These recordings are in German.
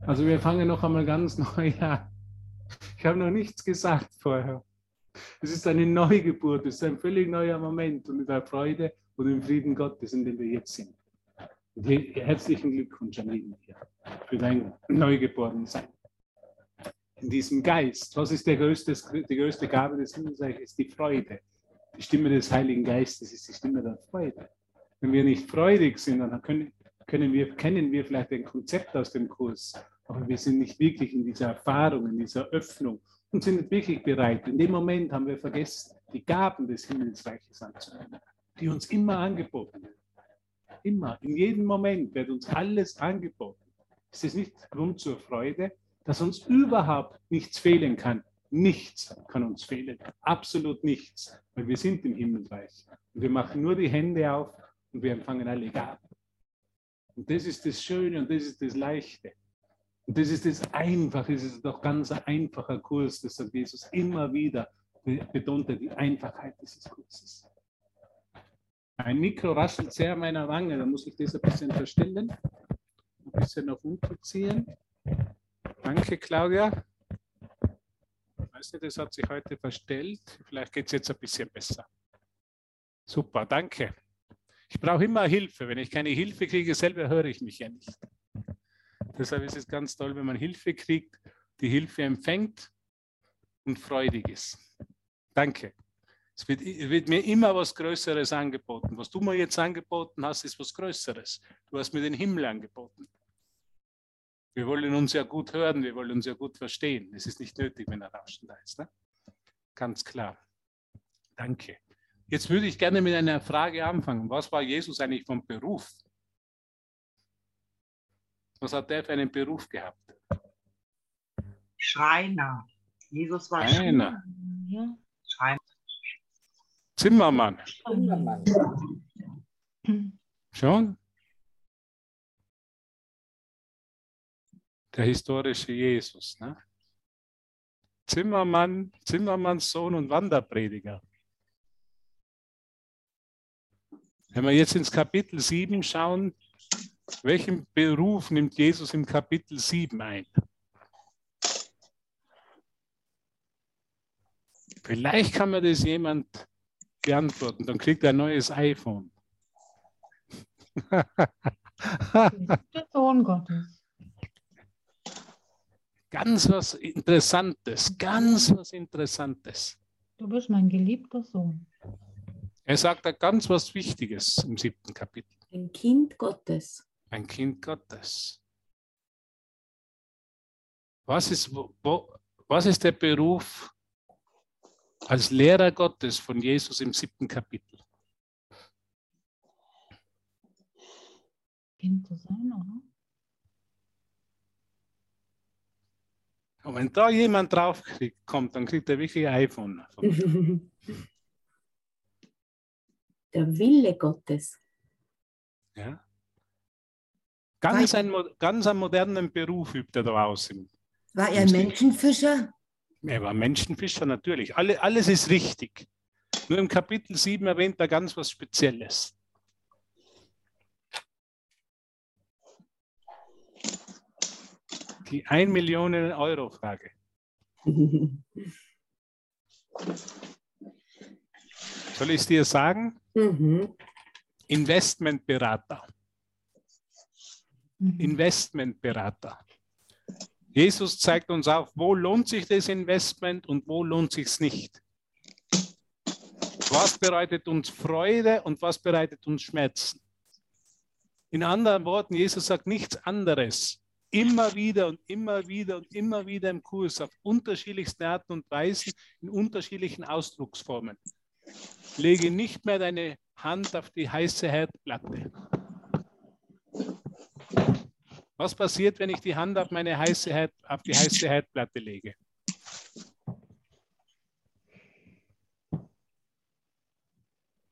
Also wir fangen noch einmal ganz neu an. Ich habe noch nichts gesagt vorher. Es ist eine Neugeburt, es ist ein völlig neuer Moment und in der Freude und im Frieden Gottes, in dem wir jetzt sind. Und herzlichen Glückwunsch hier für dein Neugeborensein. In diesem Geist, was ist größte, die größte Gabe des Himmelsreiches? Die Freude. Die Stimme des Heiligen Geistes ist die Stimme der Freude. Wenn wir nicht freudig sind, dann können, können wir, kennen wir vielleicht ein Konzept aus dem Kurs, aber wir sind nicht wirklich in dieser Erfahrung, in dieser Öffnung und sind nicht wirklich bereit. In dem Moment haben wir vergessen, die Gaben des Himmelsreiches anzunehmen, die uns immer angeboten werden. Immer, in jedem Moment wird uns alles angeboten. Ist es nicht Grund zur Freude, dass uns überhaupt nichts fehlen kann? Nichts kann uns fehlen, absolut nichts, weil wir sind im Himmelreich. Und wir machen nur die Hände auf und wir empfangen alle Gaben. Und das ist das Schöne und das ist das Leichte. Und das ist das Einfache, das ist doch ganz ein einfacher Kurs, das sagt Jesus immer wieder, betont die Einfachheit dieses Kurses. Ein Mikro raschelt sehr an meiner Wange, da muss ich das ein bisschen verstellen, ein bisschen nach unten ziehen. Danke, Claudia. Weißt du, das hat sich heute verstellt. Vielleicht geht es jetzt ein bisschen besser. Super, danke. Ich brauche immer Hilfe. Wenn ich keine Hilfe kriege, selber höre ich mich ja nicht. Deshalb ist es ganz toll, wenn man Hilfe kriegt, die Hilfe empfängt und freudig ist. Danke. Es wird, wird, mir immer was Größeres angeboten. Was du mir jetzt angeboten hast, ist was Größeres. Du hast mir den Himmel angeboten. Wir wollen uns ja gut hören, wir wollen uns ja gut verstehen. Es ist nicht nötig, wenn er Rauschen da ist. Ne? Ganz klar. Danke. Jetzt würde ich gerne mit einer Frage anfangen. Was war Jesus eigentlich vom Beruf? Was hat der für einen Beruf gehabt? Schreiner. Jesus war Schreiner. Schreiner. Schreiner. Zimmermann. Zimmermann. Schon? Der historische Jesus. Ne? Zimmermann, Zimmermanns Sohn und Wanderprediger. Wenn wir jetzt ins Kapitel 7 schauen, welchen Beruf nimmt Jesus im Kapitel 7 ein? Vielleicht kann mir das jemand beantworten, dann kriegt er ein neues iPhone. Der Sohn Gottes. Ganz was Interessantes, ganz was Interessantes. Du bist mein geliebter Sohn. Er sagt da ganz was Wichtiges im siebten Kapitel. Ein Kind Gottes. Ein Kind Gottes. Was ist, wo, was ist der Beruf als Lehrer Gottes von Jesus im siebten Kapitel? Kind zu sein, oder? Und wenn da jemand drauf kriegt, kommt, dann kriegt er wirklich ein iPhone. Der Wille Gottes. Ja. Ganz ein, ganz einen modernen Beruf übt er da aus. War er Menschenfischer? Er war Menschenfischer, natürlich. Alle, alles ist richtig. Nur im Kapitel 7 erwähnt er ganz was Spezielles. Die 1 Millionen Euro Frage. Soll ich es dir sagen? Mhm. Investmentberater. Mhm. Investmentberater. Jesus zeigt uns auf, wo lohnt sich das Investment und wo lohnt sich es nicht. Was bereitet uns Freude und was bereitet uns Schmerzen? In anderen Worten, Jesus sagt nichts anderes. Immer wieder und immer wieder und immer wieder im Kurs auf unterschiedlichsten Arten und Weisen, in unterschiedlichen Ausdrucksformen. Lege nicht mehr deine Hand auf die heiße Herdplatte. Was passiert, wenn ich die Hand auf, meine heiße Herd, auf die heiße Herdplatte lege?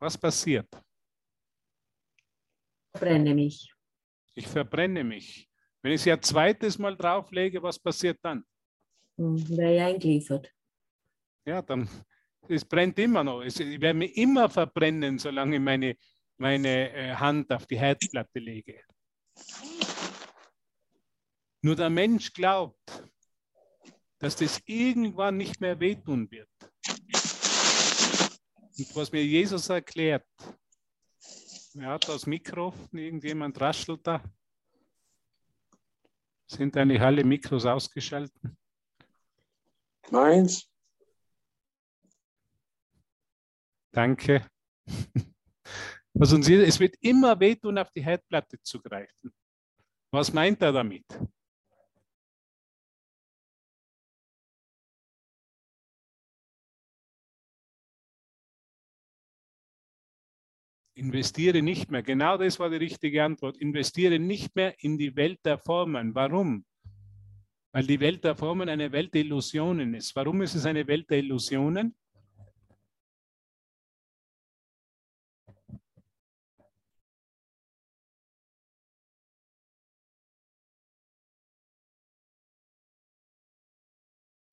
Was passiert? Ich verbrenne mich. Ich verbrenne mich. Wenn ich sie ein zweites Mal drauflege, was passiert dann? Hm, Wäre ja eingeliefert. Ja, dann es brennt immer noch. Es, ich werde mich immer verbrennen, solange ich meine, meine äh, Hand auf die Herdplatte lege. Nur der Mensch glaubt, dass das irgendwann nicht mehr wehtun wird. Und was mir Jesus erklärt, wer hat das Mikro? Irgendjemand raschelt da? Sind eigentlich alle Mikros ausgeschaltet? Meins? Danke. Was uns hier, es wird immer wehtun, auf die Herdplatte zu greifen. Was meint er damit? Investiere nicht mehr. Genau das war die richtige Antwort. Investiere nicht mehr in die Welt der Formen. Warum? Weil die Welt der Formen eine Welt der Illusionen ist. Warum ist es eine Welt der Illusionen?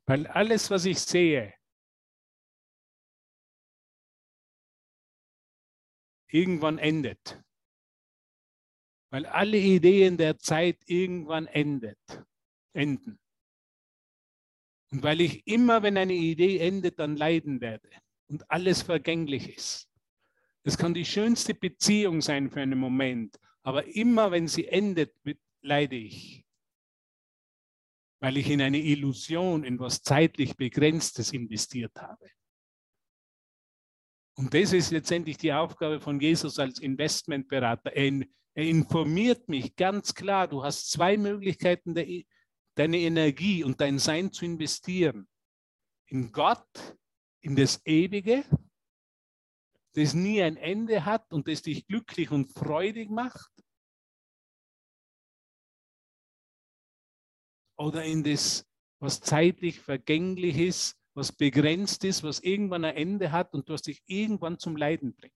Weil alles, was ich sehe, irgendwann endet. Weil alle Ideen der Zeit irgendwann endet, enden. Und weil ich immer, wenn eine Idee endet, dann leiden werde und alles vergänglich ist. Es kann die schönste Beziehung sein für einen Moment, aber immer, wenn sie endet, leide ich. Weil ich in eine Illusion, in was zeitlich Begrenztes investiert habe. Und das ist letztendlich die Aufgabe von Jesus als Investmentberater. Er, er informiert mich ganz klar, du hast zwei Möglichkeiten, de, deine Energie und dein Sein zu investieren. In Gott, in das Ewige, das nie ein Ende hat und das dich glücklich und freudig macht. Oder in das, was zeitlich vergänglich ist was begrenzt ist, was irgendwann ein Ende hat und was dich irgendwann zum Leiden bringt.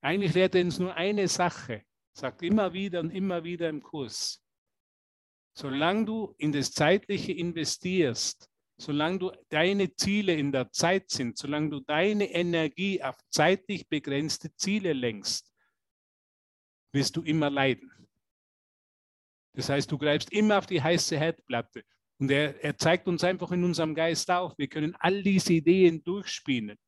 Eigentlich lehrt er uns nur eine Sache, sagt immer wieder und immer wieder im Kurs. Solange du in das Zeitliche investierst, solange du deine Ziele in der Zeit sind, solange du deine Energie auf zeitlich begrenzte Ziele lenkst, wirst du immer leiden. Das heißt, du greifst immer auf die heiße Herdplatte. Und er, er zeigt uns einfach in unserem Geist auf, wir können all diese Ideen durchspielen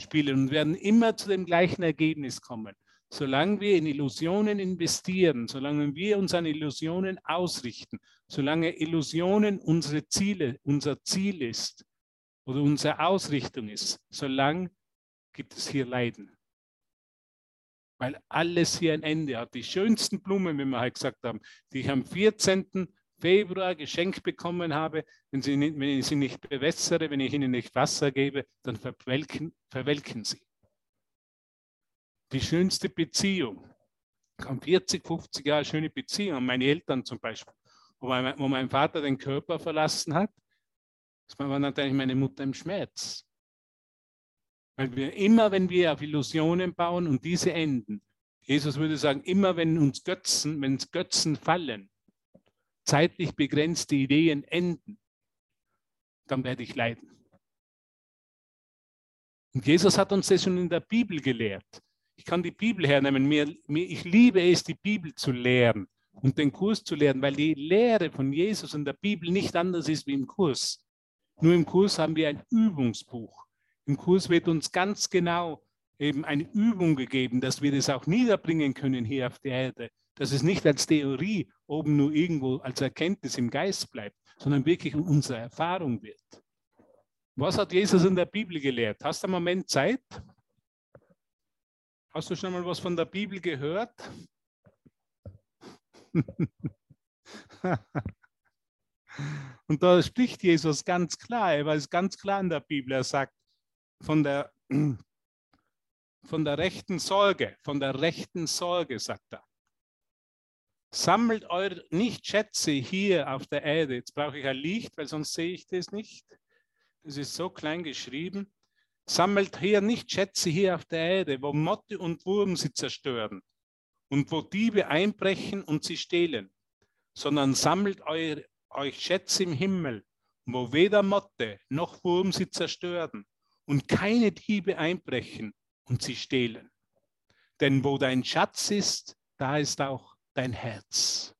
spielen und werden immer zu dem gleichen Ergebnis kommen. Solange wir in Illusionen investieren, solange wir uns an Illusionen ausrichten, solange Illusionen unsere Ziele, unser Ziel ist oder unsere Ausrichtung ist, solange gibt es hier Leiden. Weil alles hier ein Ende hat. Die schönsten Blumen, wie wir halt gesagt haben, die ich am 14. Februar geschenkt bekommen habe, wenn, sie wenn ich sie nicht bewässere, wenn ich ihnen nicht Wasser gebe, dann verwelken, verwelken sie. Die schönste Beziehung, kam 40, 50 Jahre schöne Beziehung, meine Eltern zum Beispiel, wo mein, wo mein Vater den Körper verlassen hat, war natürlich meine Mutter im Schmerz. Weil wir immer, wenn wir auf Illusionen bauen und diese enden, Jesus würde sagen, immer wenn uns Götzen, wenn Götzen fallen, zeitlich begrenzte Ideen enden, dann werde ich leiden. Und Jesus hat uns das schon in der Bibel gelehrt. Ich kann die Bibel hernehmen. Mir, mir, ich liebe es, die Bibel zu lehren und den Kurs zu lehren, weil die Lehre von Jesus in der Bibel nicht anders ist wie im Kurs. Nur im Kurs haben wir ein Übungsbuch. Im Kurs wird uns ganz genau eben eine Übung gegeben, dass wir das auch niederbringen können hier auf der Erde dass es nicht als Theorie oben nur irgendwo als Erkenntnis im Geist bleibt, sondern wirklich unsere Erfahrung wird. Was hat Jesus in der Bibel gelehrt? Hast du einen Moment Zeit? Hast du schon mal was von der Bibel gehört? Und da spricht Jesus ganz klar, er weiß ganz klar in der Bibel, er sagt, von der, von der rechten Sorge, von der rechten Sorge, sagt er. Sammelt eure nicht Schätze hier auf der Erde. Jetzt brauche ich ein Licht, weil sonst sehe ich das nicht. Das ist so klein geschrieben. Sammelt hier nicht Schätze hier auf der Erde, wo Motte und Wurm sie zerstören und wo Diebe einbrechen und sie stehlen, sondern sammelt eure, euch Schätze im Himmel, wo weder Motte noch Wurm sie zerstören und keine Diebe einbrechen und sie stehlen. Denn wo dein Schatz ist, da ist auch dein Herz.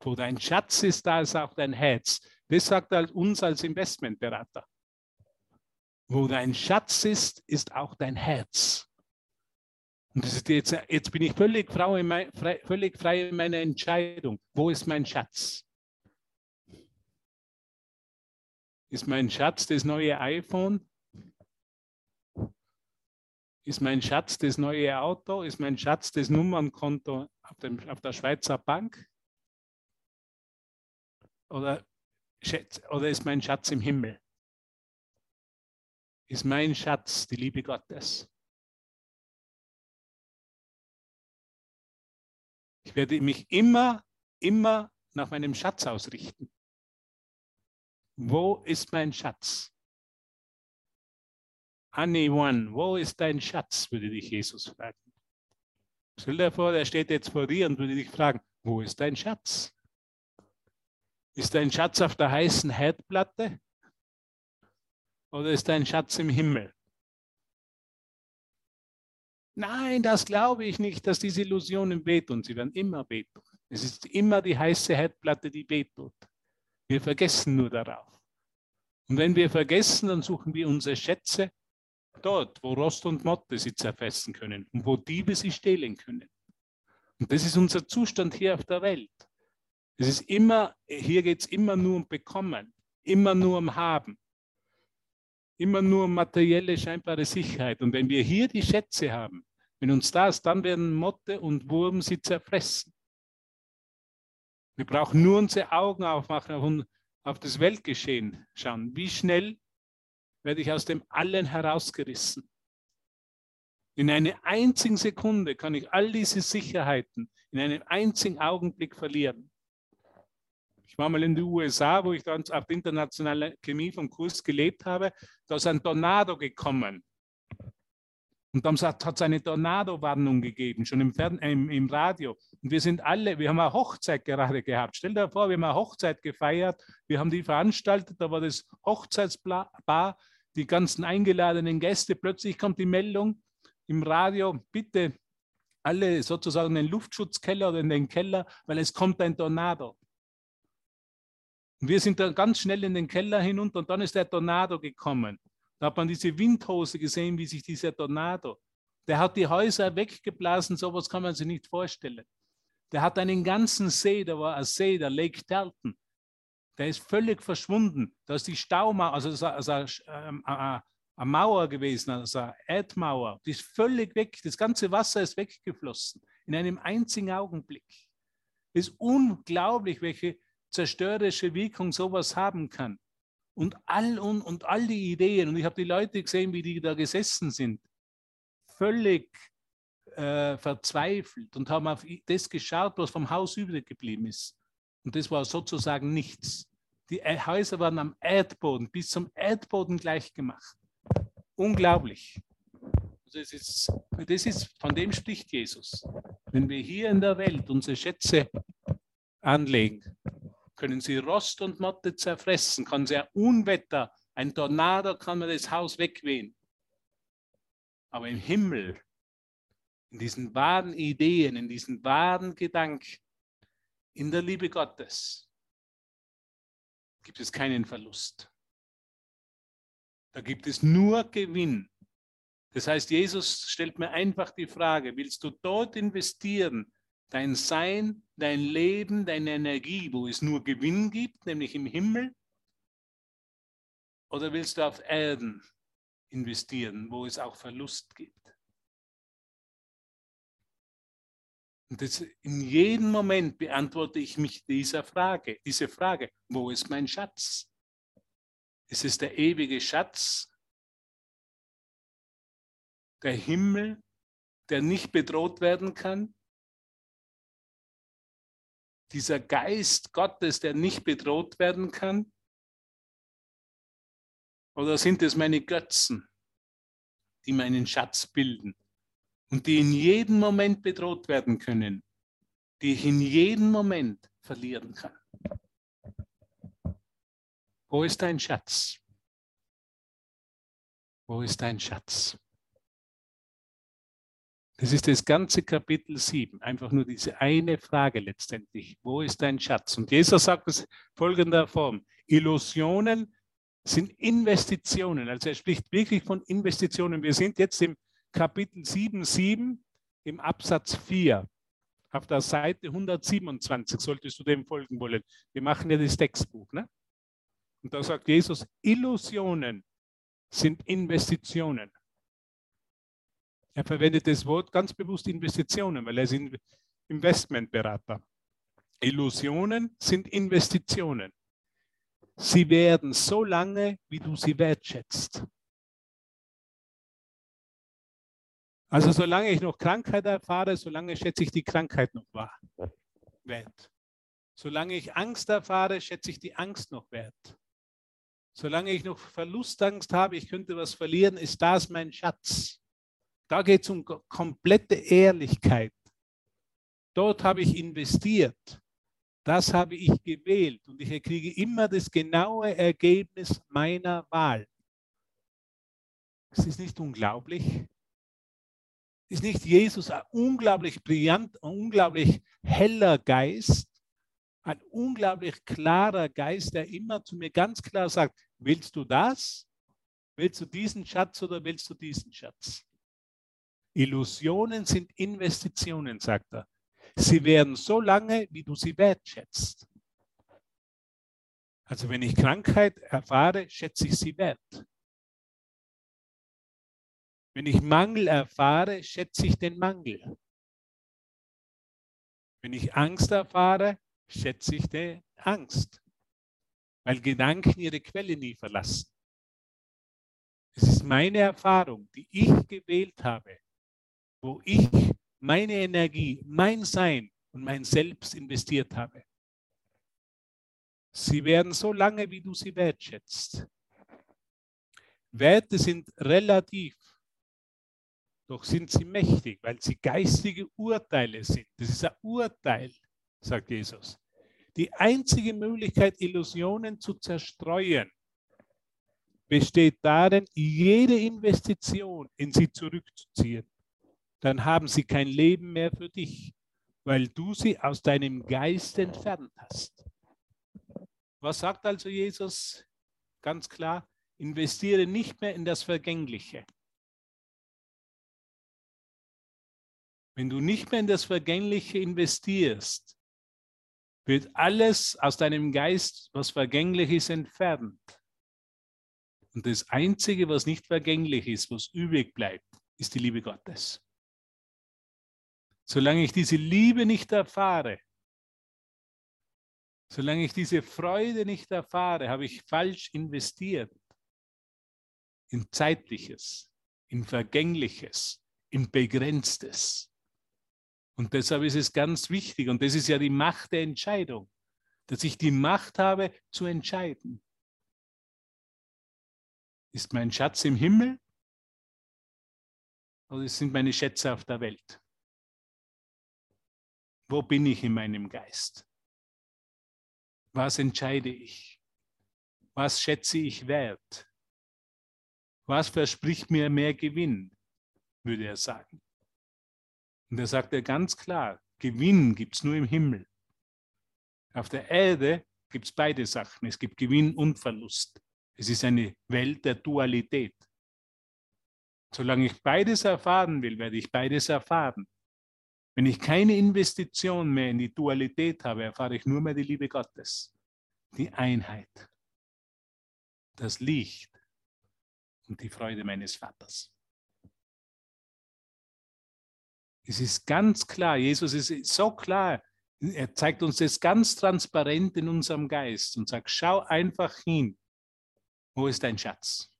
Wo dein Schatz ist, da ist auch dein Herz. Das sagt er uns als Investmentberater. Wo dein Schatz ist, ist auch dein Herz. Und jetzt, jetzt bin ich völlig frei, völlig frei in meiner Entscheidung. Wo ist mein Schatz? Ist mein Schatz das neue iPhone? Ist mein Schatz das neue Auto? Ist mein Schatz das Nummernkonto auf, dem, auf der Schweizer Bank? Oder, oder ist mein Schatz im Himmel? Ist mein Schatz die Liebe Gottes? Ich werde mich immer, immer nach meinem Schatz ausrichten. Wo ist mein Schatz? Anyone, wo ist dein Schatz, würde dich Jesus fragen. Stell dir vor, er steht jetzt vor dir und würde dich fragen, wo ist dein Schatz? Ist dein Schatz auf der heißen Herdplatte? Oder ist dein Schatz im Himmel? Nein, das glaube ich nicht, dass diese Illusionen wehtun. Sie werden immer wehtun. Es ist immer die heiße Herdplatte, die wehtut. Wir vergessen nur darauf. Und wenn wir vergessen, dann suchen wir unsere Schätze dort, wo Rost und Motte sie zerfetzen können und wo Diebe sie stehlen können. Und das ist unser Zustand hier auf der Welt. Es ist immer, hier geht es immer nur um Bekommen, immer nur um Haben, immer nur um materielle, scheinbare Sicherheit. Und wenn wir hier die Schätze haben, wenn uns das, dann werden Motte und Wurm sie zerfressen. Wir brauchen nur unsere Augen aufmachen und auf das Weltgeschehen schauen. Wie schnell werde ich aus dem Allen herausgerissen? In einer einzigen Sekunde kann ich all diese Sicherheiten in einem einzigen Augenblick verlieren. Ich war mal in den USA, wo ich dann auf der internationalen Chemie vom Kurs gelebt habe. Da ist ein Tornado gekommen. Und dann hat es eine Tornado-Warnung gegeben, schon im, Fern im, im, Radio. Und wir sind alle, wir haben eine Hochzeit gerade gehabt. Stell dir vor, wir haben eine Hochzeit gefeiert, wir haben die veranstaltet, da war das Hochzeitsbar, die ganzen eingeladenen Gäste. Plötzlich kommt die Meldung im Radio, bitte alle sozusagen in den Luftschutzkeller oder in den Keller, weil es kommt ein Tornado. Und wir sind dann ganz schnell in den Keller hinunter und dann ist der Tornado gekommen. Da hat man diese Windhose gesehen, wie sich dieser Tornado, der hat die Häuser weggeblasen, sowas kann man sich nicht vorstellen. Der hat einen ganzen See, da war ein See, der Lake Dalton. Der ist völlig verschwunden. Da ist die Staumauer, also, also ähm, eine Mauer gewesen, also eine Erdmauer. Die ist völlig weg. Das ganze Wasser ist weggeflossen in einem einzigen Augenblick. Es ist unglaublich, welche zerstörerische Wirkung sowas haben kann. Und all, und, und all die Ideen, und ich habe die Leute gesehen, wie die da gesessen sind, völlig äh, verzweifelt und haben auf das geschaut, was vom Haus übrig geblieben ist. Und das war sozusagen nichts. Die Häuser waren am Erdboden, bis zum Erdboden gleich gemacht. Unglaublich. Also das, ist, das ist, von dem spricht Jesus. Wenn wir hier in der Welt unsere Schätze anlegen, können sie Rost und Motte zerfressen, kann ein Unwetter, ein Tornado kann man das Haus wegwehen. Aber im Himmel, in diesen wahren Ideen, in diesen wahren Gedanken, in der Liebe Gottes, gibt es keinen Verlust. Da gibt es nur Gewinn. Das heißt, Jesus stellt mir einfach die Frage, willst du dort investieren, dein Sein, dein Leben, deine Energie, wo es nur Gewinn gibt, nämlich im Himmel? Oder willst du auf Erden investieren, wo es auch Verlust gibt? Und das, in jedem Moment beantworte ich mich dieser Frage, diese Frage, wo ist mein Schatz? Ist es der ewige Schatz, der Himmel, der nicht bedroht werden kann? dieser Geist Gottes, der nicht bedroht werden kann? Oder sind es meine Götzen, die meinen Schatz bilden und die in jedem Moment bedroht werden können, die ich in jedem Moment verlieren kann? Wo ist dein Schatz? Wo ist dein Schatz? Das ist das ganze Kapitel 7. Einfach nur diese eine Frage letztendlich. Wo ist dein Schatz? Und Jesus sagt es folgender Form. Illusionen sind Investitionen. Also er spricht wirklich von Investitionen. Wir sind jetzt im Kapitel 7, 7 im Absatz 4. Auf der Seite 127 solltest du dem folgen wollen. Wir machen ja das Textbuch. Ne? Und da sagt Jesus, Illusionen sind Investitionen. Er verwendet das Wort ganz bewusst Investitionen, weil er ist Investmentberater. Illusionen sind Investitionen. Sie werden so lange, wie du sie wertschätzt. Also solange ich noch Krankheit erfahre, solange schätze ich die Krankheit noch wahr, wert. Solange ich Angst erfahre, schätze ich die Angst noch wert. Solange ich noch Verlustangst habe, ich könnte was verlieren, ist das mein Schatz. Da geht es um komplette Ehrlichkeit. Dort habe ich investiert. Das habe ich gewählt und ich kriege immer das genaue Ergebnis meiner Wahl. Ist das nicht unglaublich? Ist nicht Jesus ein unglaublich brillant, ein unglaublich heller Geist, ein unglaublich klarer Geist, der immer zu mir ganz klar sagt, willst du das? Willst du diesen Schatz oder willst du diesen Schatz? Illusionen sind Investitionen, sagt er. Sie werden so lange, wie du sie wertschätzt. Also wenn ich Krankheit erfahre, schätze ich sie wert. Wenn ich Mangel erfahre, schätze ich den Mangel. Wenn ich Angst erfahre, schätze ich die Angst, weil Gedanken ihre Quelle nie verlassen. Es ist meine Erfahrung, die ich gewählt habe, wo ich meine Energie, mein Sein und mein Selbst investiert habe. Sie werden so lange, wie du sie wertschätzt. Werte sind relativ doch sind sie mächtig, weil sie geistige Urteile sind. Das ist ein Urteil, sagt Jesus. Die einzige Möglichkeit, Illusionen zu zerstreuen, besteht darin, jede Investition in sie zurückzuziehen. Dann haben sie kein Leben mehr für dich, weil du sie aus deinem Geist entfernt hast. Was sagt also Jesus? Ganz klar, investiere nicht mehr in das Vergängliche. Wenn du nicht mehr in das Vergängliche investierst, wird alles aus deinem Geist, was vergänglich ist, entfernt. Und das Einzige, was nicht vergänglich ist, was übrig bleibt, ist die Liebe Gottes. Solange ich diese Liebe nicht erfahre, solange ich diese Freude nicht erfahre, habe ich falsch investiert in Zeitliches, in Vergängliches, in Begrenztes. Und deshalb ist es ganz wichtig, und das ist ja die Macht der Entscheidung, dass ich die Macht habe zu entscheiden. Ist mein Schatz im Himmel oder sind meine Schätze auf der Welt? Wo bin ich in meinem Geist? Was entscheide ich? Was schätze ich wert? Was verspricht mir mehr Gewinn, würde er sagen. Und da sagt er ganz klar, Gewinn gibt es nur im Himmel. Auf der Erde gibt es beide Sachen. Es gibt Gewinn und Verlust. Es ist eine Welt der Dualität. Solange ich beides erfahren will, werde ich beides erfahren. Wenn ich keine Investition mehr in die Dualität habe, erfahre ich nur mehr die Liebe Gottes, die Einheit, das Licht und die Freude meines Vaters. Es ist ganz klar, Jesus ist so klar, er zeigt uns das ganz transparent in unserem Geist und sagt, schau einfach hin, wo ist dein Schatz?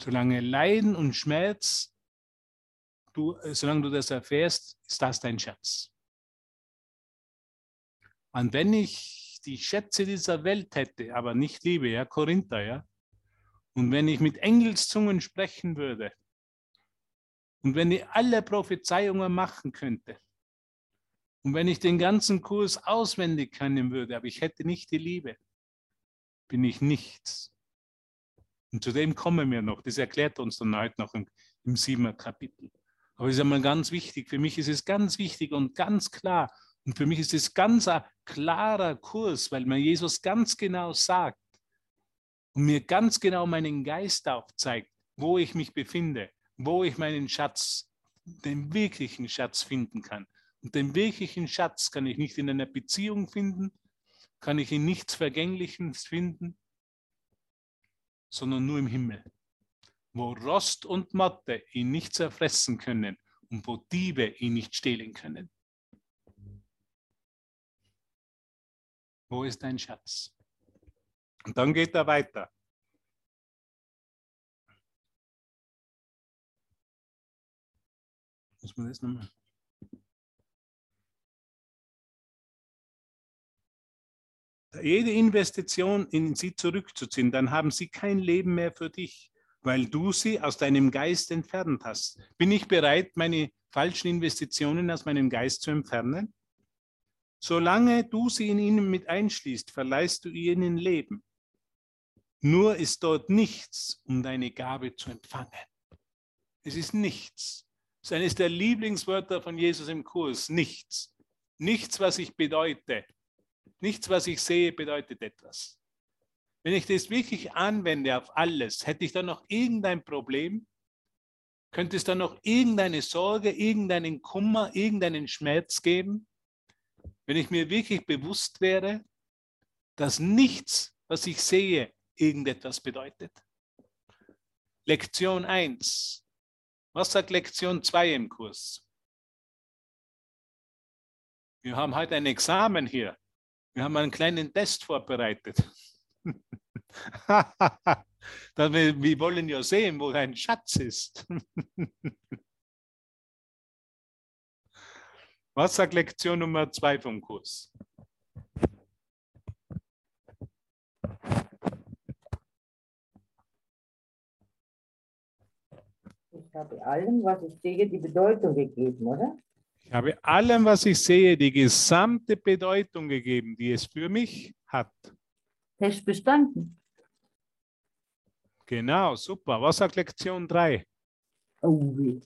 Solange Leiden und Schmerz, du, solange du das erfährst, ist das dein Schatz. Und wenn ich die Schätze dieser Welt hätte, aber nicht liebe, ja, Korinther, ja, und wenn ich mit Engelszungen sprechen würde, und wenn ich alle Prophezeiungen machen könnte und wenn ich den ganzen Kurs auswendig können würde, aber ich hätte nicht die Liebe, bin ich nichts. Und zu dem kommen wir noch. Das erklärt uns dann heute noch im, im siebener Kapitel. Aber es ist einmal ganz wichtig. Für mich ist es ganz wichtig und ganz klar. Und für mich ist es ganz ein klarer Kurs, weil mir Jesus ganz genau sagt und mir ganz genau meinen Geist aufzeigt, wo ich mich befinde, wo ich meinen Schatz, den wirklichen Schatz finden kann. Und den wirklichen Schatz kann ich nicht in einer Beziehung finden, kann ich in nichts Vergänglichem finden, sondern nur im Himmel, wo Rost und Motte ihn nicht zerfressen können und wo Diebe ihn nicht stehlen können. Wo ist dein Schatz? Und dann geht er weiter. Muss man das nochmal? Jede Investition in sie zurückzuziehen, dann haben sie kein Leben mehr für dich, weil du sie aus deinem Geist entfernt hast. Bin ich bereit, meine falschen Investitionen aus meinem Geist zu entfernen? Solange du sie in ihnen mit einschließt, verleihst du ihnen Leben. Nur ist dort nichts, um deine Gabe zu empfangen. Es ist nichts. Das ist eines der Lieblingswörter von Jesus im Kurs. Nichts. Nichts, was ich bedeute. Nichts, was ich sehe, bedeutet etwas. Wenn ich das wirklich anwende auf alles, hätte ich dann noch irgendein Problem? Könnte es dann noch irgendeine Sorge, irgendeinen Kummer, irgendeinen Schmerz geben? Wenn ich mir wirklich bewusst wäre, dass nichts, was ich sehe, irgendetwas bedeutet. Lektion 1. Was sagt Lektion 2 im Kurs? Wir haben heute ein Examen hier. Wir haben einen kleinen Test vorbereitet. wir wollen ja sehen, wo dein Schatz ist. Was sagt Lektion Nummer zwei vom Kurs? Ich habe allem, was ich sehe, die Bedeutung gegeben, oder? Ich habe allem, was ich sehe, die gesamte Bedeutung gegeben, die es für mich hat. Test bestanden. Genau, super. Was sagt Lektion 3? Oh.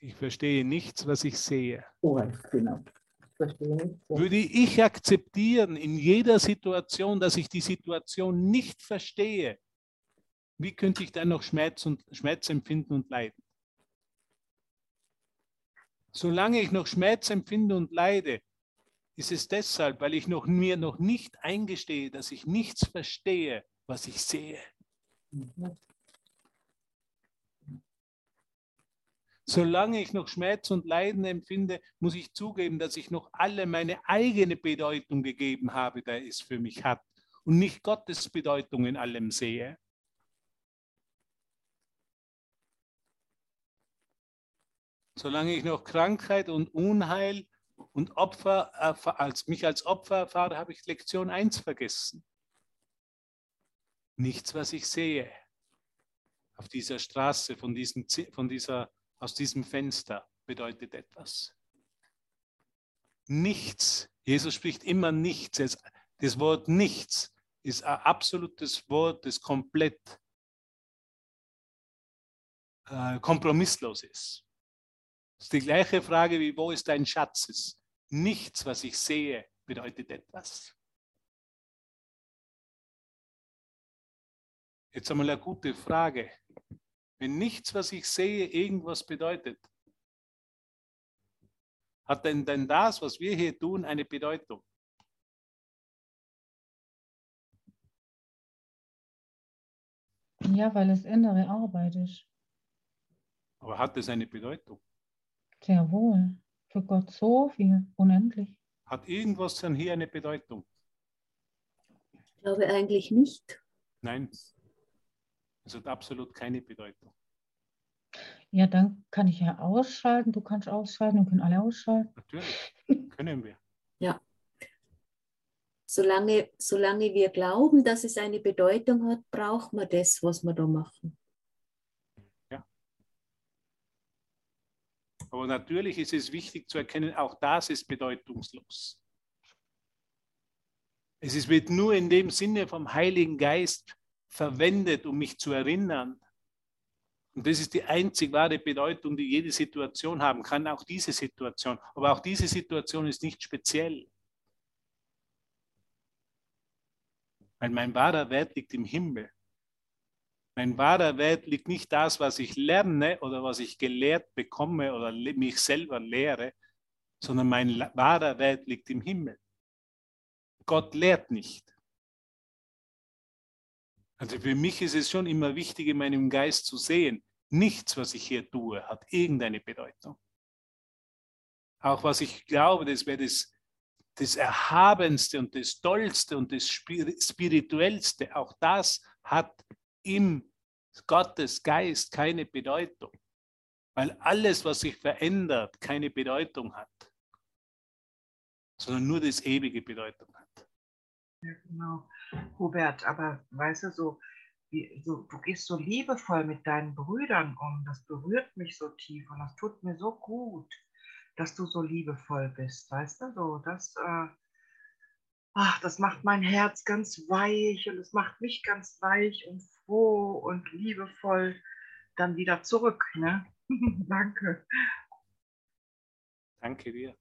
Ich verstehe nichts, was ich sehe. oh genau. Würde ich akzeptieren in jeder Situation, dass ich die Situation nicht verstehe, wie könnte ich dann noch Schmerz, und, Schmerz empfinden und leiden? Solange ich noch Schmerz empfinde und leide, ist es deshalb, weil ich noch, mir noch nicht eingestehe, dass ich nichts verstehe, was ich sehe. Solange ich noch Schmerz und Leiden empfinde, muss ich zugeben, dass ich noch alle meine eigene Bedeutung gegeben habe, der es für mich hat und nicht Gottes Bedeutung in allem sehe. Solange ich noch Krankheit und Unheil und Opfer, erfa- als, mich als Opfer erfahre, habe ich Lektion 1 vergessen. Nichts, was ich sehe auf dieser Straße, von, diesem, von dieser, aus diesem Fenster, bedeutet etwas. Nichts. Jesus spricht immer nichts. Das Wort nichts ist ein absolutes Wort, das komplett äh, kompromisslos ist. Das ist die gleiche Frage wie, wo ist dein Schatz? Ist Nichts, was ich sehe, bedeutet etwas. Jetzt einmal eine gute Frage. Wenn nichts, was ich sehe, irgendwas bedeutet, hat denn, denn das, was wir hier tun, eine Bedeutung? Ja, weil es innere Arbeit ist. Aber hat es eine Bedeutung? Sehr wohl. Für Gott so viel, unendlich. Hat irgendwas dann hier eine Bedeutung? Ich glaube eigentlich nicht. Nein. Es hat absolut keine Bedeutung. Ja, dann kann ich ja ausschalten, du kannst ausschalten, wir können alle ausschalten. Natürlich können wir. Solange, solange wir glauben, dass es eine Bedeutung hat, braucht man das, was wir da machen. Aber natürlich ist es wichtig zu erkennen, auch das ist bedeutungslos. Es wird nur in dem Sinne vom Heiligen Geist verwendet, um mich zu erinnern, Und das ist die einzig wahre Bedeutung, die jede Situation haben kann, auch diese Situation. Aber auch diese Situation ist nicht speziell. Weil mein wahrer Wert liegt im Himmel. Mein wahrer Wert liegt nicht das, was ich lerne oder was ich gelehrt bekomme oder mich selber lehre, sondern mein wahrer Wert liegt im Himmel. Gott lehrt nicht. Also für mich ist es schon immer wichtig, in meinem Geist zu sehen, nichts, was ich hier tue, hat irgendeine Bedeutung. Auch was ich glaube, das wäre das, das Erhabenste und das Tollste und das Spirituellste, auch das hat im Gottes Geist keine Bedeutung, weil alles, was sich verändert, keine Bedeutung hat, sondern nur das ewige Bedeutung hat. Ja, genau. Hubert, aber weißt du, so, wie, so, du gehst so liebevoll mit deinen Brüdern um. Das berührt mich so tief und das tut mir so gut, dass du so liebevoll bist. Weißt du, so, das, äh, ach, das macht mein Herz ganz weich und es macht mich ganz weich und froh und liebevoll dann wieder zurück. Ne? Danke. Danke dir.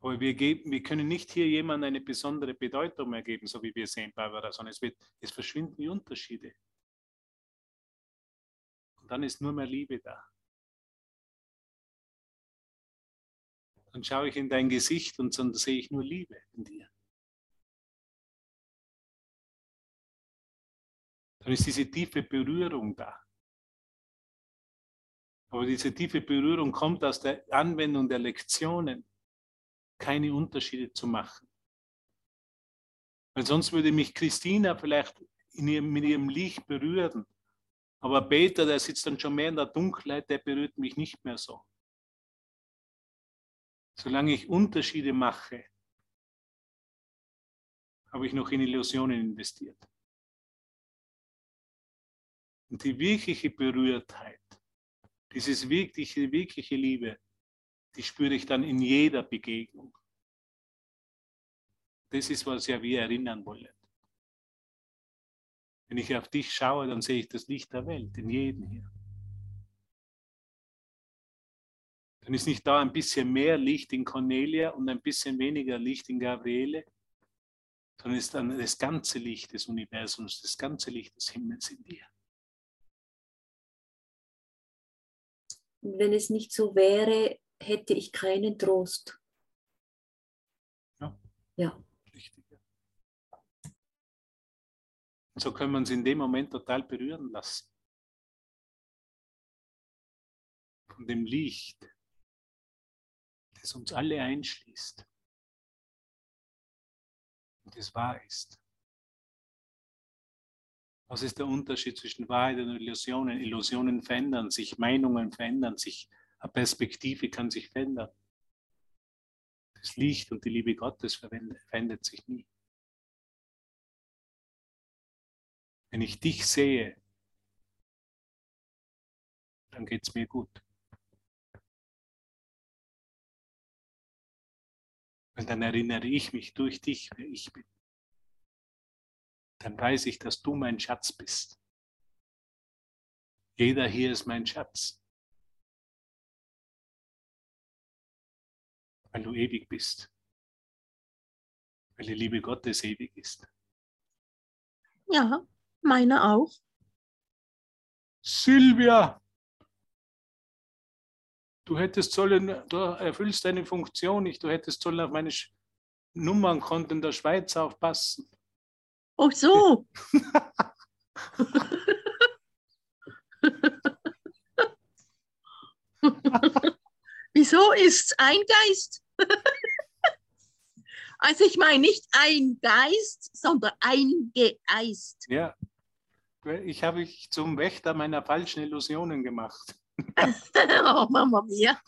Aber wir, geben, wir können nicht hier jemandem eine besondere Bedeutung mehr geben, so wie wir sehen, Barbara, sondern es, wird, es verschwinden die Unterschiede. Und dann ist nur mehr Liebe da. Dann schaue ich in dein Gesicht und dann sehe ich nur Liebe in dir. Dann ist diese tiefe Berührung da. Aber diese tiefe Berührung kommt aus der Anwendung der Lektionen keine Unterschiede zu machen. Weil sonst würde mich Christina vielleicht in ihrem, mit ihrem Licht berühren. Aber Peter, der sitzt dann schon mehr in der Dunkelheit, der berührt mich nicht mehr so. Solange ich Unterschiede mache, habe ich noch in Illusionen investiert. Und die wirkliche Berührtheit, dieses wirkliche, wirkliche Liebe, die spüre ich dann in jeder Begegnung. Das ist, was ja wir erinnern wollen. Wenn ich auf dich schaue, dann sehe ich das Licht der Welt in jedem hier. Dann ist nicht da ein bisschen mehr Licht in Cornelia und ein bisschen weniger Licht in Gabriele, sondern ist dann das ganze Licht des Universums, das ganze Licht des Himmels in dir. wenn es nicht so wäre, hätte ich keinen Trost. Ja. Ja. Richtig. Und so können wir uns in dem Moment total berühren lassen. Von dem Licht, das uns alle einschließt. Und das wahr ist. Was ist der Unterschied zwischen Wahrheit und Illusionen? Illusionen verändern sich, Meinungen verändern sich, eine Perspektive kann sich verändern. Das Licht und die Liebe Gottes verändert sich nie. Wenn ich dich sehe, dann geht es mir gut. Und dann erinnere ich mich durch dich, wer ich bin. Dann weiß ich, dass du mein Schatz bist. Jeder hier ist mein Schatz. weil du ewig bist, weil die Liebe Gottes ewig ist. Ja, meine auch. Silvia, du hättest sollen, du erfüllst deine Funktion nicht, du hättest sollen auf meine Nummernkonten der Schweiz aufpassen. Oh so. Wieso ist ein Geist? also ich meine nicht ein Geist, sondern ein Geist. Ja, ich habe mich zum Wächter meiner falschen Illusionen gemacht. oh, Mama mia.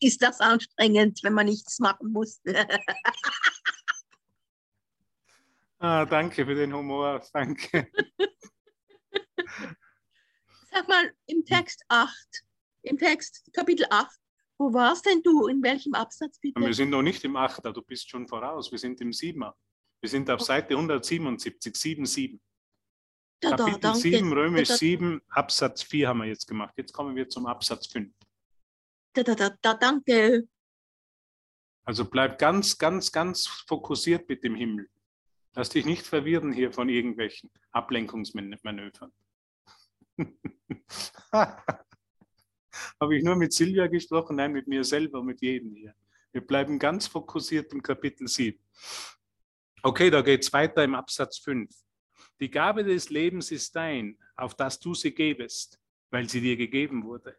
Ist das anstrengend, wenn man nichts machen muss? ah, danke für den Humor, danke. Sag mal, im Text 8, im Text Kapitel 8, wo warst denn du? In welchem Absatz bitte? Wir sind noch nicht im Achter, du bist schon voraus. Wir sind im Siebener. Wir sind auf Seite 177, 7,7. Da, da, Kapitel danke. 7, Römisch Da, da, 7, Absatz 4 haben wir jetzt gemacht. Jetzt kommen wir zum Absatz 5. Da, da, da, da, danke. Also bleib ganz, ganz, ganz fokussiert mit dem Himmel. Lass dich nicht verwirren hier von irgendwelchen Ablenkungsmanövern. Habe ich nur mit Silvia gesprochen? Nein, mit mir selber, mit jedem hier. Wir bleiben ganz fokussiert im Kapitel 7. Okay, da geht es weiter im Absatz 5. Die Gabe des Lebens ist dein, auf das du sie gebest, weil sie dir gegeben wurde.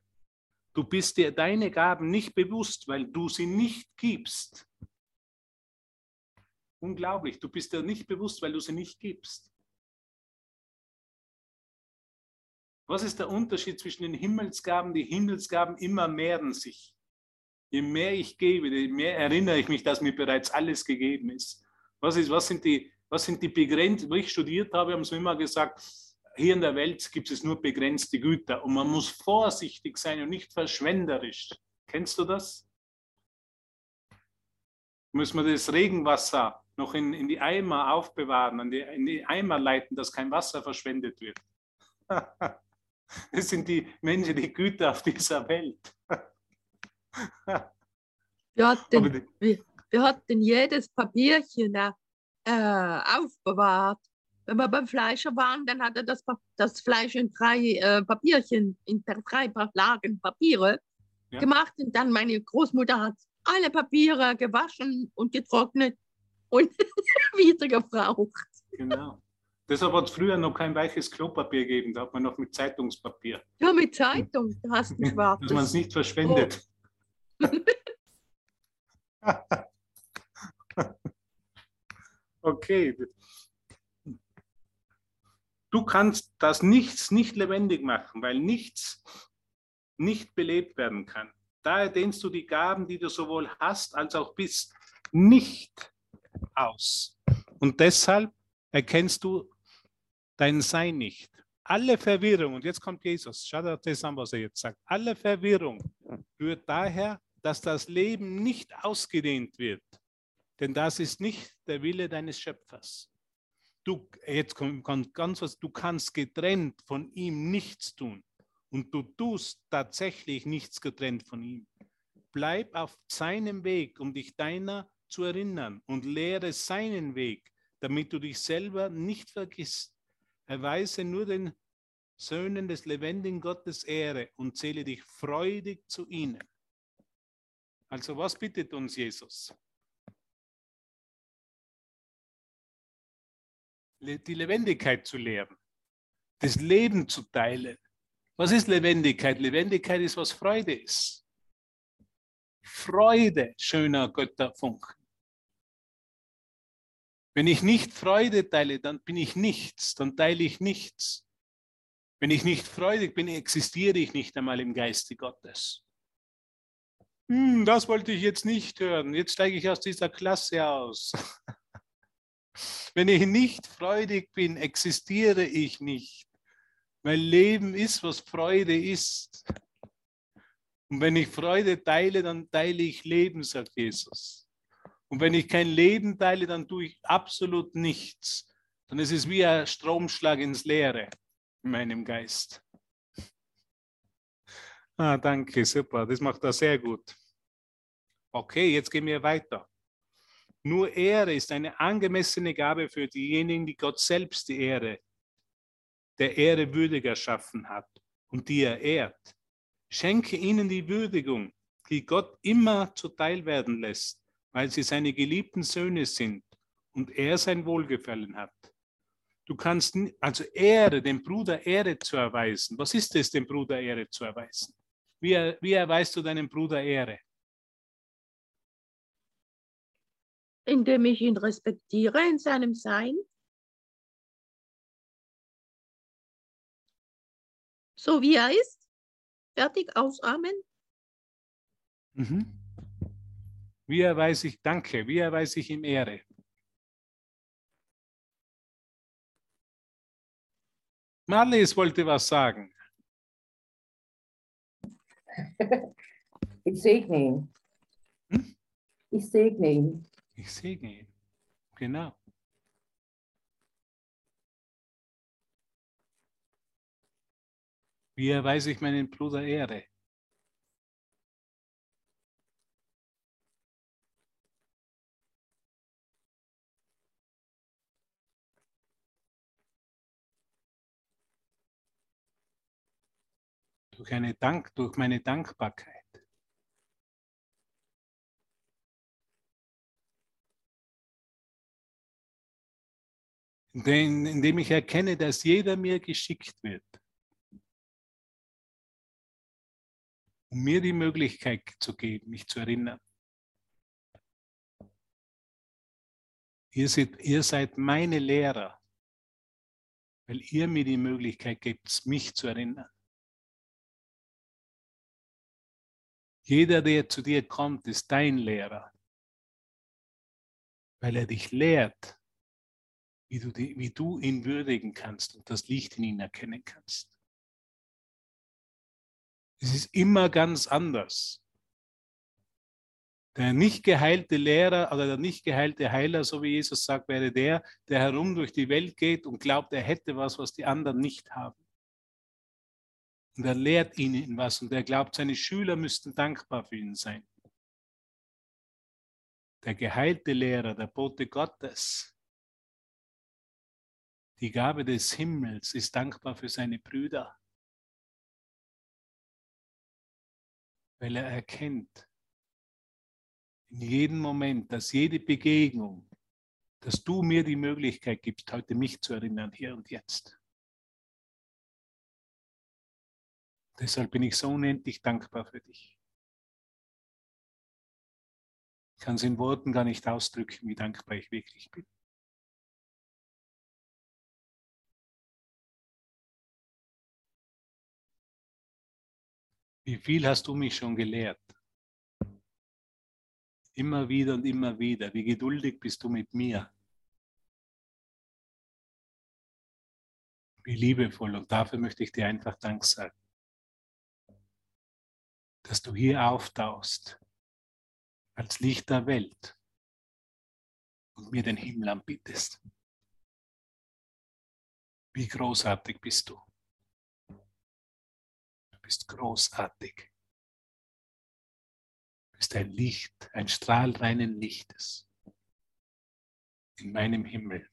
Du bist dir deine Gaben nicht bewusst, weil du sie nicht gibst. Unglaublich, du bist dir nicht bewusst, weil du sie nicht gibst. Was ist der Unterschied zwischen den Himmelsgaben? Die Himmelsgaben immer mehren sich. Je mehr ich gebe, je mehr erinnere ich mich, dass mir bereits alles gegeben ist. Was, ist, was sind die, was sind die begrenzten, wo ich studiert habe, haben sie immer gesagt, hier in der Welt gibt es nur begrenzte Güter und man muss vorsichtig sein und nicht verschwenderisch. Kennst du das? Muss man das Regenwasser noch in, in die Eimer aufbewahren, in die, in die Eimer leiten, dass kein Wasser verschwendet wird. Das sind die Menschen, die Güter auf dieser Welt. Wir hatten, wir, wir hatten jedes Papierchen äh, aufbewahrt. Wenn wir beim Fleischer waren, dann hat er das, das Fleisch in drei äh, Papierchen, in drei Lagen Papiere Ja. gemacht. Und dann meine Großmutter hat alle Papiere gewaschen und getrocknet und wieder gebraucht. genau. Deshalb hat es früher noch kein weiches Klopapier gegeben, da hat man noch mit Zeitungspapier, Ja, mit Zeitung, da hast du dass man es schwarzes. nicht verschwendet. okay. Du kannst das Nichts nicht lebendig machen, weil nichts nicht belebt werden kann. Daher dehnst du die Gaben, die du sowohl hast als auch bist, nicht aus. Und deshalb erkennst du dein Sein nicht. Alle Verwirrung, und jetzt kommt Jesus, schau dir das an, was er jetzt sagt. Alle Verwirrung rührt daher, dass das Leben nicht ausgedehnt wird. Denn das ist nicht der Wille deines Schöpfers. Du, jetzt kommt ganz was, du kannst getrennt von ihm nichts tun. Und du tust tatsächlich nichts getrennt von ihm. Bleib auf seinem Weg, um dich deiner zu erinnern und lehre seinen Weg, damit du dich selber nicht vergisst. Erweise nur den Söhnen des lebendigen Gottes Ehre und zähle dich freudig zu ihnen. Also was bittet uns Jesus? Die Lebendigkeit zu lehren, das Leben zu teilen. Was ist Lebendigkeit? Lebendigkeit ist, was Freude ist. Freude, schöner Götterfunken. Wenn ich nicht Freude teile, dann bin ich nichts, dann teile ich nichts. Wenn ich nicht freudig bin, existiere ich nicht einmal im Geiste Gottes. Hm, das wollte ich jetzt nicht hören. Jetzt steige ich aus dieser Klasse aus. Wenn ich nicht freudig bin, existiere ich nicht. Weil Leben ist, was Freude ist. Und wenn ich Freude teile, dann teile ich Leben, sagt Jesus. Und wenn ich kein Leben teile, dann tue ich absolut nichts. Dann ist es wie ein Stromschlag ins Leere in meinem Geist. Ah, danke, super. Das macht er sehr gut. Okay, jetzt gehen wir weiter. Nur Ehre ist eine angemessene Gabe für diejenigen, die Gott selbst die Ehre, der Ehre würdig erschaffen hat und die er ehrt. Schenke ihnen die Würdigung, die Gott immer zuteil werden lässt, weil sie seine geliebten Söhne sind und er sein Wohlgefallen hat. Du kannst, also Ehre, dem Bruder Ehre zu erweisen. Was ist es, dem Bruder Ehre zu erweisen? Wie, wie erweist du deinem Bruder Ehre? Indem ich ihn respektiere in seinem Sein. So wie er ist. Fertig, aus, Amen. Mhm. Wie erweise ich Danke? Wie erweise ich ihm Ehre? Marlies wollte was sagen. Ich segne ihn. Hm? Ich segne ihn. Ich segne ihn. Genau. Wie erweise ich meinen Bruder Ehre? Durch, eine Dank, durch meine Dankbarkeit. Indem ich erkenne, dass jeder mir geschickt wird, um mir die Möglichkeit zu geben, mich zu erinnern. Ihr seid, ihr seid meine Lehrer, weil ihr mir die Möglichkeit gebt, mich zu erinnern. Jeder, der zu dir kommt, ist dein Lehrer, weil er dich lehrt, wie du, die, wie du ihn würdigen kannst und das Licht in ihn erkennen kannst. Es ist immer ganz anders. Der nicht geheilte Lehrer oder der nicht geheilte Heiler, so wie Jesus sagt, wäre der, der herum durch die Welt geht und glaubt, er hätte was, was die anderen nicht haben. Und er lehrt ihnen was und er glaubt, seine Schüler müssten dankbar für ihn sein. Der geheilte Lehrer, der Bote Gottes, die Gabe des Himmels ist dankbar für seine Brüder, weil er erkennt in jedem Moment, dass jede Begegnung, dass du mir die Möglichkeit gibst, heute mich zu erinnern, hier und jetzt. Deshalb bin ich so unendlich dankbar für dich. Ich kann es in Worten gar nicht ausdrücken, wie dankbar ich wirklich bin. Wie viel hast du mich schon gelehrt? Immer wieder und immer wieder. Wie geduldig bist du mit mir? Wie liebevoll. Und dafür möchte ich dir einfach Dank sagen, dass du hier auftauchst als Licht der Welt und mir den Himmel anbietest. Wie großartig bist du bist großartig. Du bist ein Licht, ein Strahl reinen Lichtes in meinem Himmel.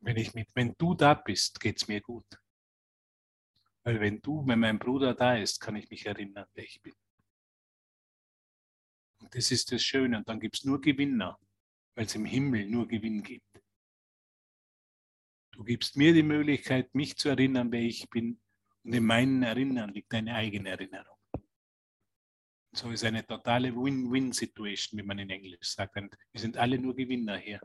Wenn, ich mit, wenn du da bist, geht es mir gut. Weil wenn du, wenn mein Bruder da ist, kann ich mich erinnern, wer ich bin. Und das ist das Schöne. Und dann gibt es nur Gewinner, weil es im Himmel nur Gewinn gibt. Du gibst mir die Möglichkeit, mich zu erinnern, wer ich bin. Und in meinen Erinnern liegt eine eigene Erinnerung. So ist eine totale Win-Win-Situation, wie man in Englisch sagt. Und wir sind alle nur Gewinner hier.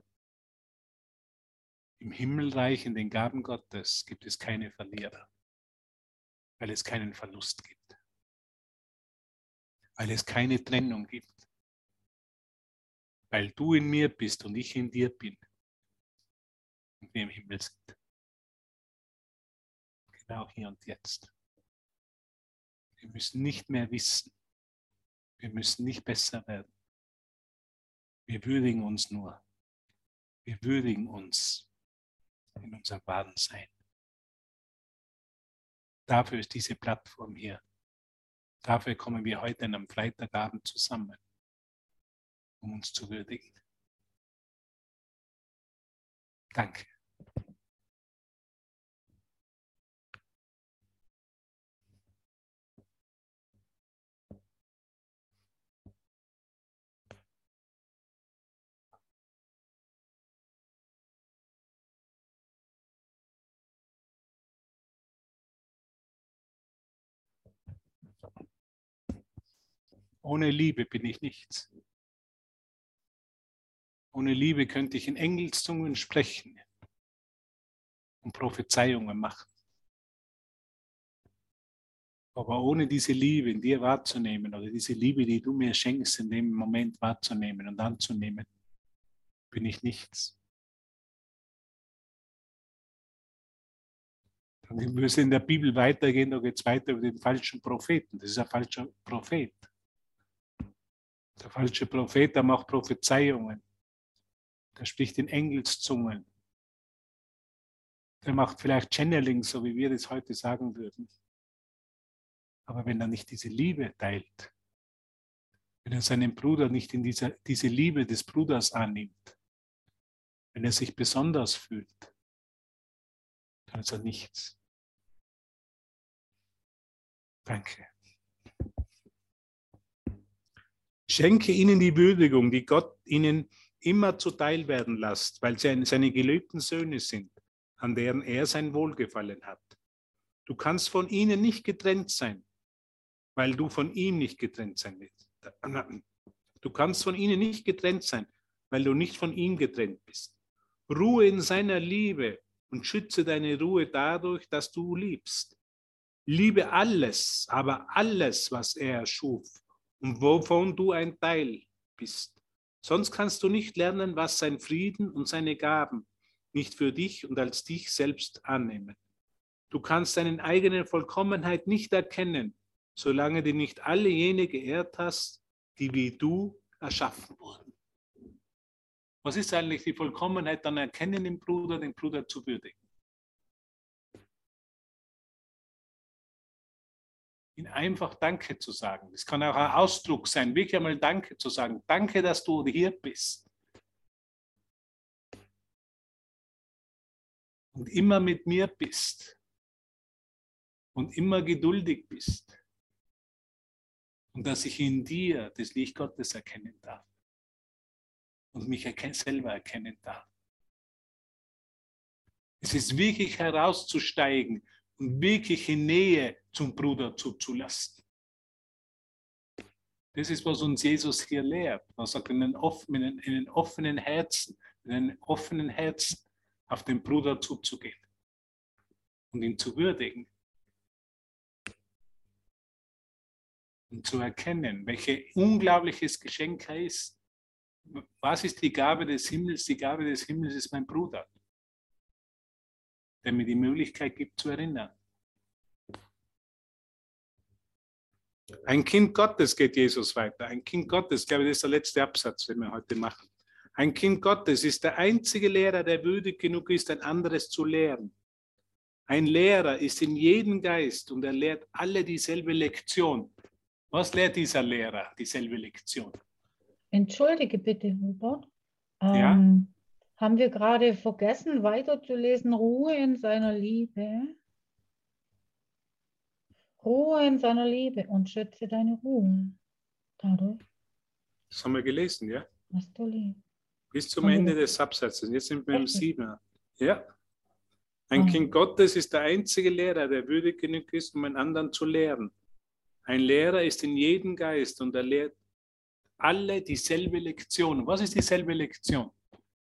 Im Himmelreich, in den Gaben Gottes, gibt es keine Verlierer, weil es keinen Verlust gibt, weil es keine Trennung gibt, weil du in mir bist und ich in dir bin und wir im Himmel sind. Genau hier und jetzt. Wir müssen nicht mehr wissen. Wir müssen nicht besser werden. Wir würdigen uns nur. Wir würdigen uns in unserem wahren Sein. Dafür ist diese Plattform hier. Dafür kommen wir heute am Freitagabend zusammen, um uns zu würdigen. Danke. Ohne Liebe bin ich nichts. Ohne Liebe könnte ich in Engelszungen sprechen und Prophezeiungen machen. Aber ohne diese Liebe in dir wahrzunehmen oder diese Liebe, die du mir schenkst, in dem Moment wahrzunehmen und anzunehmen, bin ich nichts. Dann müssen wir in der Bibel weitergehen, da geht es weiter über den falschen Propheten. Das ist ein falscher Prophet. Der falsche Prophet, der macht Prophezeiungen. Der spricht in Engelszungen. Der macht vielleicht Channeling, so wie wir das heute sagen würden. Aber wenn er nicht diese Liebe teilt, wenn er seinen Bruder nicht in dieser, diese Liebe des Bruders annimmt, wenn er sich besonders fühlt, dann ist er nichts. Danke. Schenke ihnen die Würdigung, die Gott ihnen immer zuteil werden lässt, weil sie seine geliebten Söhne sind, an deren er sein Wohlgefallen hat. Du kannst von ihnen nicht getrennt sein, weil du von ihm nicht getrennt sein willst. Du kannst von ihnen nicht getrennt sein, weil du nicht von ihm getrennt bist. Ruhe in seiner Liebe und schütze deine Ruhe dadurch, dass du liebst. Liebe alles, aber alles, was er schuf und wovon du ein Teil bist. Sonst kannst du nicht lernen, was sein Frieden und seine Gaben nicht für dich und als dich selbst annehmen. Du kannst deine eigene Vollkommenheit nicht erkennen, solange du nicht alle jene geehrt hast, die wie du erschaffen wurden. Was ist eigentlich die Vollkommenheit? Dann erkennen den Bruder, den Bruder zu würdigen. Ihn einfach Danke zu sagen. Das kann auch ein Ausdruck sein, wirklich einmal Danke zu sagen. Danke, dass du hier bist. Und immer mit mir bist. Und immer geduldig bist und dass ich in dir das Licht Gottes erkennen darf und mich selber erkennen darf. Es ist wirklich herauszusteigen und wirkliche Nähe zum Bruder zuzulassen. Das ist, was uns Jesus hier lehrt. Er sagt, in den offenen Herzen, in den offenen Herzen auf den Bruder zuzugehen und ihn zu würdigen und zu erkennen, welches unglaubliches Geschenk er ist. Was ist die Gabe des Himmels? Die Gabe des Himmels ist mein Bruder, der mir die Möglichkeit gibt zu erinnern. Ein Kind Gottes geht Jesus weiter. Ein Kind Gottes, ich glaube, das ist der letzte Absatz, den wir heute machen. Ein Kind Gottes ist der einzige Lehrer, der würdig genug ist, ein anderes zu lehren. Ein Lehrer ist in jedem Geist und er lehrt alle dieselbe Lektion. Was lehrt dieser Lehrer, dieselbe Lektion? Entschuldige bitte, Hubert. Ja? Ähm, haben wir gerade vergessen, weiterzulesen? Ruhe in seiner Liebe. Ruhe in seiner Liebe und schätze deine Ruhe. Dadurch, Das haben wir gelesen, ja? was du liebst. Bis zum Ende des Absatzes. Jetzt sind wir im? Siebener. Ja. Ein Ah. Kind Gottes ist der einzige Lehrer, der würdig genug ist, um einen anderen zu lehren. Ein Lehrer ist in jedem Geist und er lehrt alle dieselbe Lektion. Was ist dieselbe Lektion?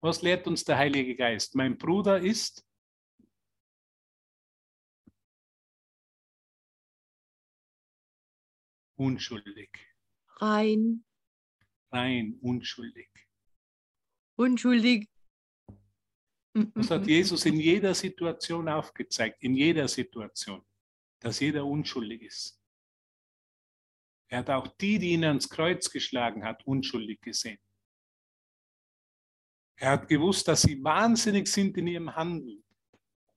Was lehrt uns der Heilige Geist? Mein Bruder ist unschuldig, Rein, rein unschuldig. unschuldig. Das hat Jesus in jeder Situation aufgezeigt, in jeder Situation, dass jeder unschuldig ist. Er hat auch die, die ihn ans Kreuz geschlagen hat, unschuldig gesehen. Er hat gewusst, dass sie wahnsinnig sind in ihrem Handeln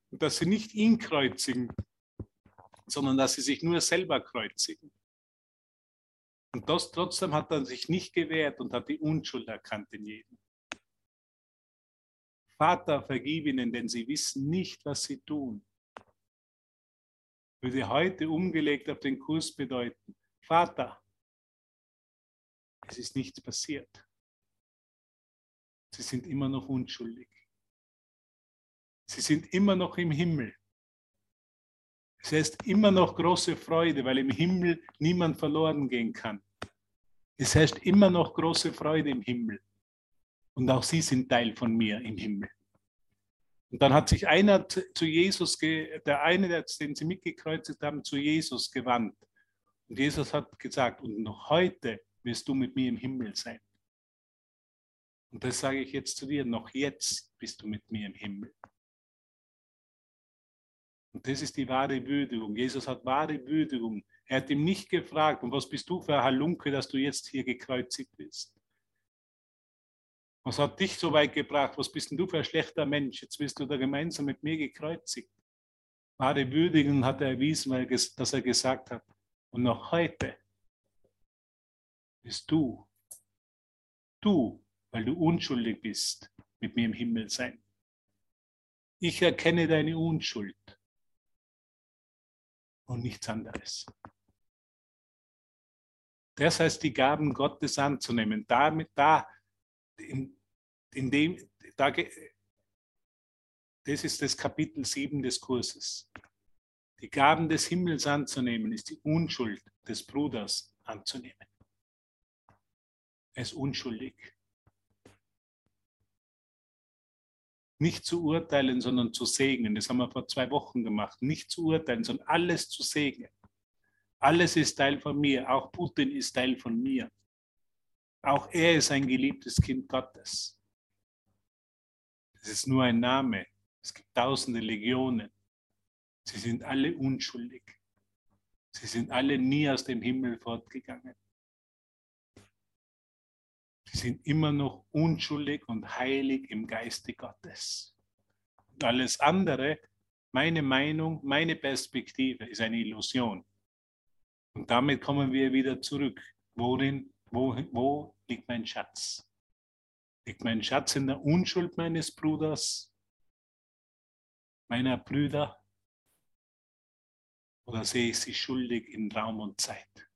und dass sie nicht ihn kreuzigen, sondern dass sie sich nur selber kreuzigen. Und das trotzdem hat er sich nicht gewehrt und hat die Unschuld erkannt in jedem. Vater, vergib ihnen, denn sie wissen nicht, was sie tun. Würde heute umgelegt auf den Kurs bedeuten, Vater, es ist nichts passiert. Sie sind immer noch unschuldig. Sie sind immer noch im Himmel. Es heißt immer noch große Freude, weil im Himmel niemand verloren gehen kann. Es heißt immer noch große Freude im Himmel. Und auch sie sind Teil von mir im Himmel. Und dann hat sich einer zu Jesus, der eine, den sie mitgekreuzigt haben, zu Jesus gewandt. Und Jesus hat gesagt, und noch heute wirst du mit mir im Himmel sein. Und das sage ich jetzt zu dir, noch jetzt bist du mit mir im Himmel. Und das ist die wahre Würdigung. Jesus hat wahre Würdigung. Er hat ihm nicht gefragt, und was bist du für ein Halunke, dass du jetzt hier gekreuzigt bist? Was hat dich so weit gebracht? Was bist denn du für ein schlechter Mensch? Jetzt wirst du da gemeinsam mit mir gekreuzigt. Wahre Würdigung hat er erwiesen, weil, dass er gesagt hat, und noch heute bist du, du, weil du unschuldig bist, mit mir im Himmel sein. Ich erkenne deine Unschuld und nichts anderes. Das heißt, die Gaben Gottes anzunehmen. Damit, da, in, in dem, da, das ist das Kapitel 7 des Kurses. Die Gaben des Himmels anzunehmen, ist die Unschuld des Bruders anzunehmen. Er ist unschuldig. Nicht zu urteilen, sondern zu segnen. Das haben wir vor zwei Wochen gemacht. Nicht zu urteilen, sondern alles zu segnen. Alles ist Teil von mir. Auch Putin ist Teil von mir. Auch er ist ein geliebtes Kind Gottes. Das ist nur ein Name. Es gibt tausende Legionen. Sie sind alle unschuldig. Sie sind alle nie aus dem Himmel fortgegangen. Sie sind immer noch unschuldig und heilig im Geiste Gottes. Und alles andere, meine Meinung, meine Perspektive, ist eine Illusion. Und damit kommen wir wieder zurück. Worin, wo, wo liegt mein Schatz? Liegt mein Schatz in der Unschuld meines Bruders, meiner Brüder? Oder sehe ich sie schuldig in Raum und Zeit?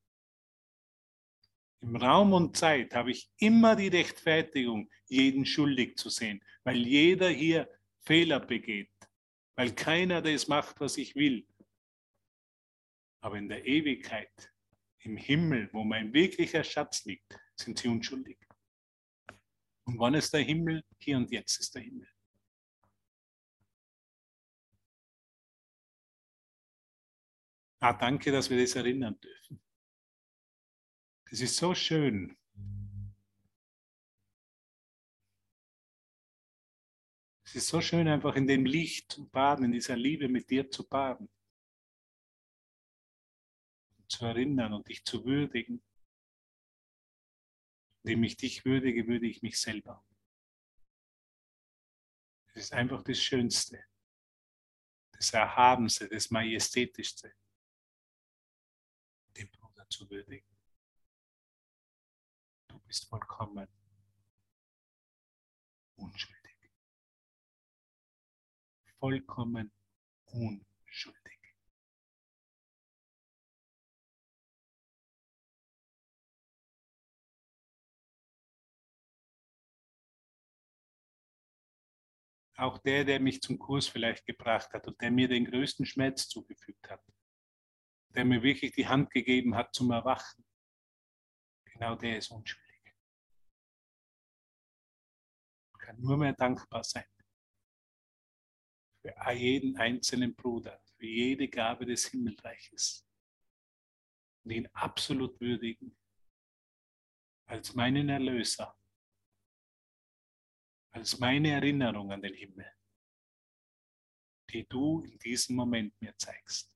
Im Raum und Zeit habe ich immer die Rechtfertigung, jeden schuldig zu sehen, weil jeder hier Fehler begeht, weil keiner das macht, was ich will. Aber in der Ewigkeit, im Himmel, wo mein wirklicher Schatz liegt, sind sie unschuldig. Und wann ist der Himmel? Hier und jetzt ist der Himmel. Ah, danke, dass wir das erinnern dürfen. Das ist so schön. Es ist so schön, einfach in dem Licht zu baden, in dieser Liebe mit dir zu baden. Zu erinnern und dich zu würdigen. Indem ich dich würdige, würde ich mich selber. Es ist einfach das Schönste, das Erhabenste, das Majestätischste, den Bruder zu würdigen. Bist vollkommen unschuldig. Vollkommen unschuldig. Auch der, der mich zum Kurs vielleicht gebracht hat und der mir den größten Schmerz zugefügt hat, der mir wirklich die Hand gegeben hat zum Erwachen, genau der ist unschuldig. Kann nur mehr dankbar sein für jeden einzelnen Bruder, für jede Gabe des Himmelreiches und ihn absolut würdigen als meinen Erlöser, als meine Erinnerung an den Himmel, die du in diesem Moment mir zeigst.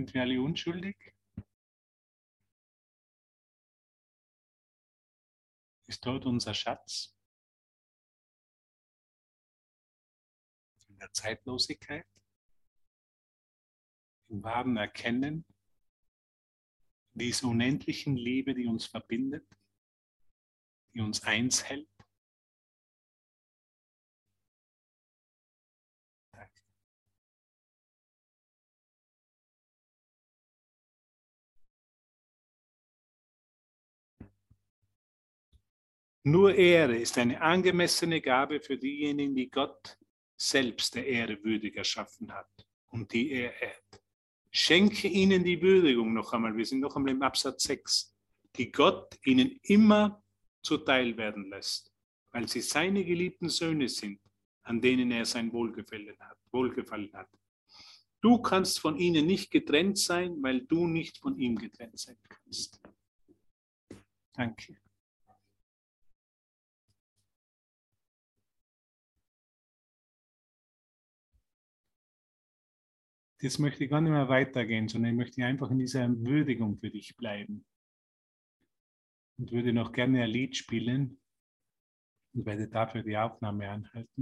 Sind wir alle unschuldig? Ist dort unser Schatz? In der Zeitlosigkeit? Im wahren Erkennen? Dieser unendlichen Liebe, die uns verbindet, die uns eins hält? Nur Ehre ist eine angemessene Gabe für diejenigen, die Gott selbst der Ehre würdig erschaffen hat und die er ehrt. Schenke ihnen die Würdigung noch einmal, wir sind noch einmal im Absatz 6, die Gott ihnen immer zuteil werden lässt, weil sie seine geliebten Söhne sind, an denen er sein Wohlgefallen hat. Wohlgefallen hat. Du kannst von ihnen nicht getrennt sein, weil du nicht von ihm getrennt sein kannst. Danke. Jetzt möchte ich gar nicht mehr weitergehen, sondern ich möchte einfach in dieser Würdigung für dich bleiben. Und würde noch gerne ein Lied spielen und werde dafür die Aufnahme anhalten.